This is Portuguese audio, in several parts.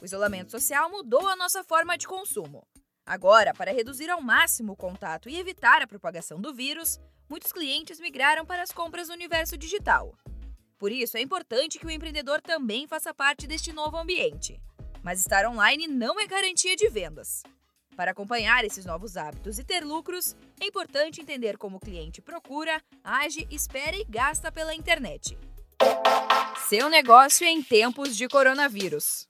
O isolamento social mudou a nossa forma de consumo. Agora, para reduzir ao máximo o contato e evitar a propagação do vírus, muitos clientes migraram para as compras no universo digital. Por isso, é importante que o empreendedor também faça parte deste novo ambiente. Mas estar online não é garantia de vendas. Para acompanhar esses novos hábitos e ter lucros, é importante entender como o cliente procura, age, espera e gasta pela internet. Seu negócio em tempos de coronavírus.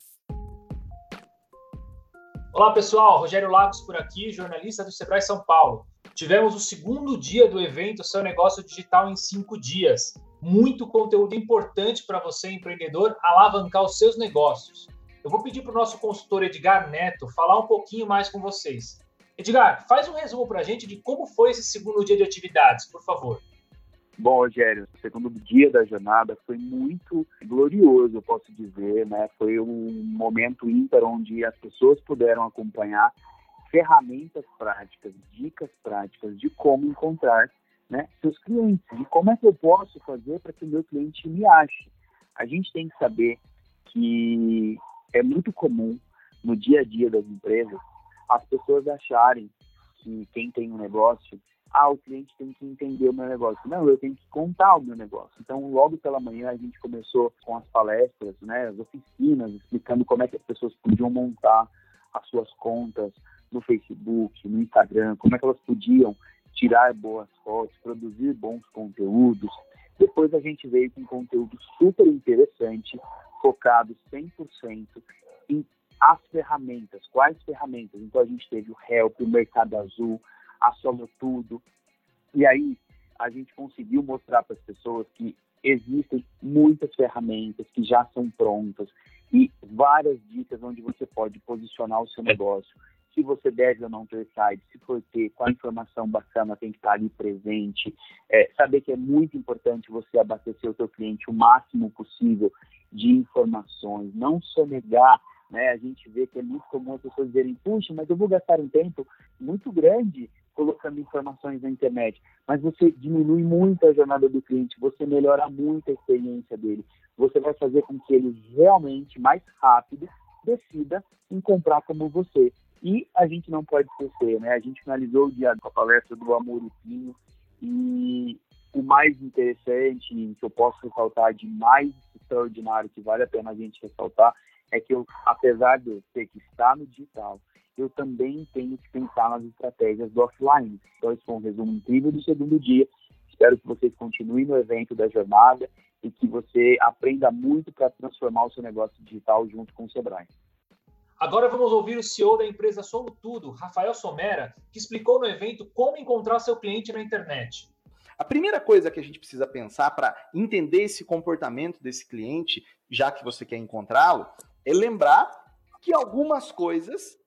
Olá pessoal, Rogério Lagos por aqui, jornalista do Sebrae São Paulo. Tivemos o segundo dia do evento Seu Negócio Digital em 5 dias. Muito conteúdo importante para você, empreendedor, alavancar os seus negócios. Eu vou pedir para o nosso consultor Edgar Neto falar um pouquinho mais com vocês. Edgar, faz um resumo para a gente de como foi esse segundo dia de atividades, por favor. Bom, Rogério, o segundo dia da jornada foi muito glorioso, eu posso dizer, né? Foi um momento ímpar onde as pessoas puderam acompanhar ferramentas práticas, dicas práticas de como encontrar né, seus clientes, de como é que eu posso fazer para que o meu cliente me ache. A gente tem que saber que é muito comum no dia a dia das empresas as pessoas acharem que quem tem um negócio ah, o cliente tem que entender o meu negócio. Não, eu tenho que contar o meu negócio. Então, logo pela manhã, a gente começou com as palestras, né, as oficinas, explicando como é que as pessoas podiam montar as suas contas no Facebook, no Instagram, como é que elas podiam tirar boas fotos, produzir bons conteúdos. Depois a gente veio com um conteúdo super interessante, focado 100% em as ferramentas. Quais ferramentas? Então a gente teve o Help, o Mercado Azul, a Soma Tudo. E aí a gente conseguiu mostrar para as pessoas que existem muitas ferramentas que já são prontas e várias dicas onde você pode posicionar o seu negócio. Se você deve ou não ter site, se for ter, qual informação bacana tem que estar ali presente. É, saber que é muito importante você abastecer o seu cliente o máximo possível de informações, não sonegar né? A gente vê que é muito comum as pessoas dizerem, puxa, mas eu vou gastar um tempo muito grande colocando informações na internet, mas você diminui muito a jornada do cliente, você melhora muito a experiência dele, você vai fazer com que ele realmente, mais rápido, decida em comprar como você. E a gente não pode esquecer, né? A gente finalizou o dia com a palestra do Amor e Pinho e o mais interessante, que eu posso ressaltar de mais extraordinário, que vale a pena a gente ressaltar, é que eu, apesar de eu ter que estar no digital, eu também tenho que pensar nas estratégias do offline. Então, esse foi um resumo incrível do segundo dia. Espero que vocês continuem no evento da jornada e que você aprenda muito para transformar o seu negócio digital junto com o Sebrae. Agora vamos ouvir o CEO da empresa Somo Tudo, Rafael Somera, que explicou no evento como encontrar seu cliente na internet. A primeira coisa que a gente precisa pensar para entender esse comportamento desse cliente, já que você quer encontrá-lo, é lembrar que algumas coisas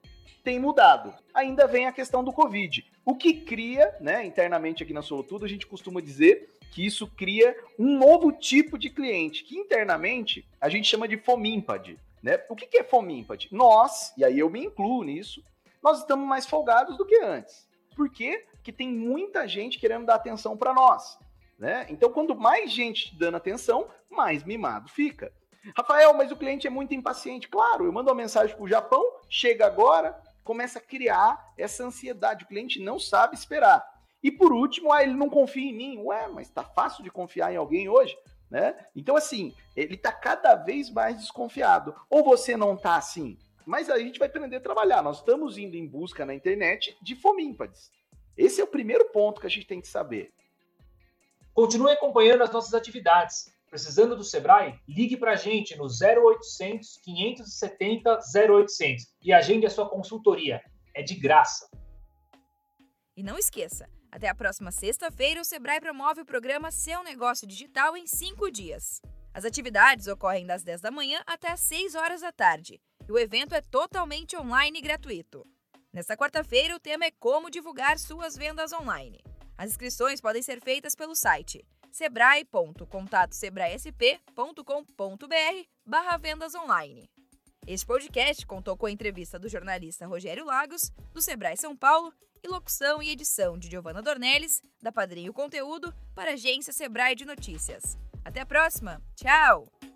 têm mudado. Ainda vem a questão do Covid. O que cria, né, internamente aqui na Solutudo, a gente costuma dizer que isso cria um novo tipo de cliente, que internamente a gente chama de fomímpade. Né? O que é fomímpade? Nós, e aí eu me incluo nisso, nós estamos mais folgados do que antes. Por quê? Porque tem muita gente querendo dar atenção para nós. Né? Então, quando mais gente dando atenção, mais mimado fica. Rafael, mas o cliente é muito impaciente. Claro, eu mando uma mensagem para o Japão, chega agora, começa a criar essa ansiedade. O cliente não sabe esperar. E por último, ah, ele não confia em mim. Ué, mas está fácil de confiar em alguém hoje? Né? Então, assim, ele está cada vez mais desconfiado. Ou você não está assim? Mas a gente vai aprender a trabalhar. Nós estamos indo em busca na internet de fomímpades. Esse é o primeiro ponto que a gente tem que saber. Continue acompanhando as nossas atividades. Precisando do Sebrae? Ligue para a gente no 0800 570 0800 e agende a sua consultoria. É de graça. E não esqueça, até a próxima sexta-feira o Sebrae promove o programa Seu Negócio Digital em 5 dias. As atividades ocorrem das 10 da manhã até as 6 horas da tarde e o evento é totalmente online e gratuito. Nesta quarta-feira, o tema é como divulgar suas vendas online. As inscrições podem ser feitas pelo site sebrae.contatosebraesp.com.br barra vendas online. Este podcast contou com a entrevista do jornalista Rogério Lagos, do Sebrae São Paulo, e locução e edição de Giovana Dornelles, da Padrinho Conteúdo, para a agência Sebrae de Notícias. Até a próxima! Tchau!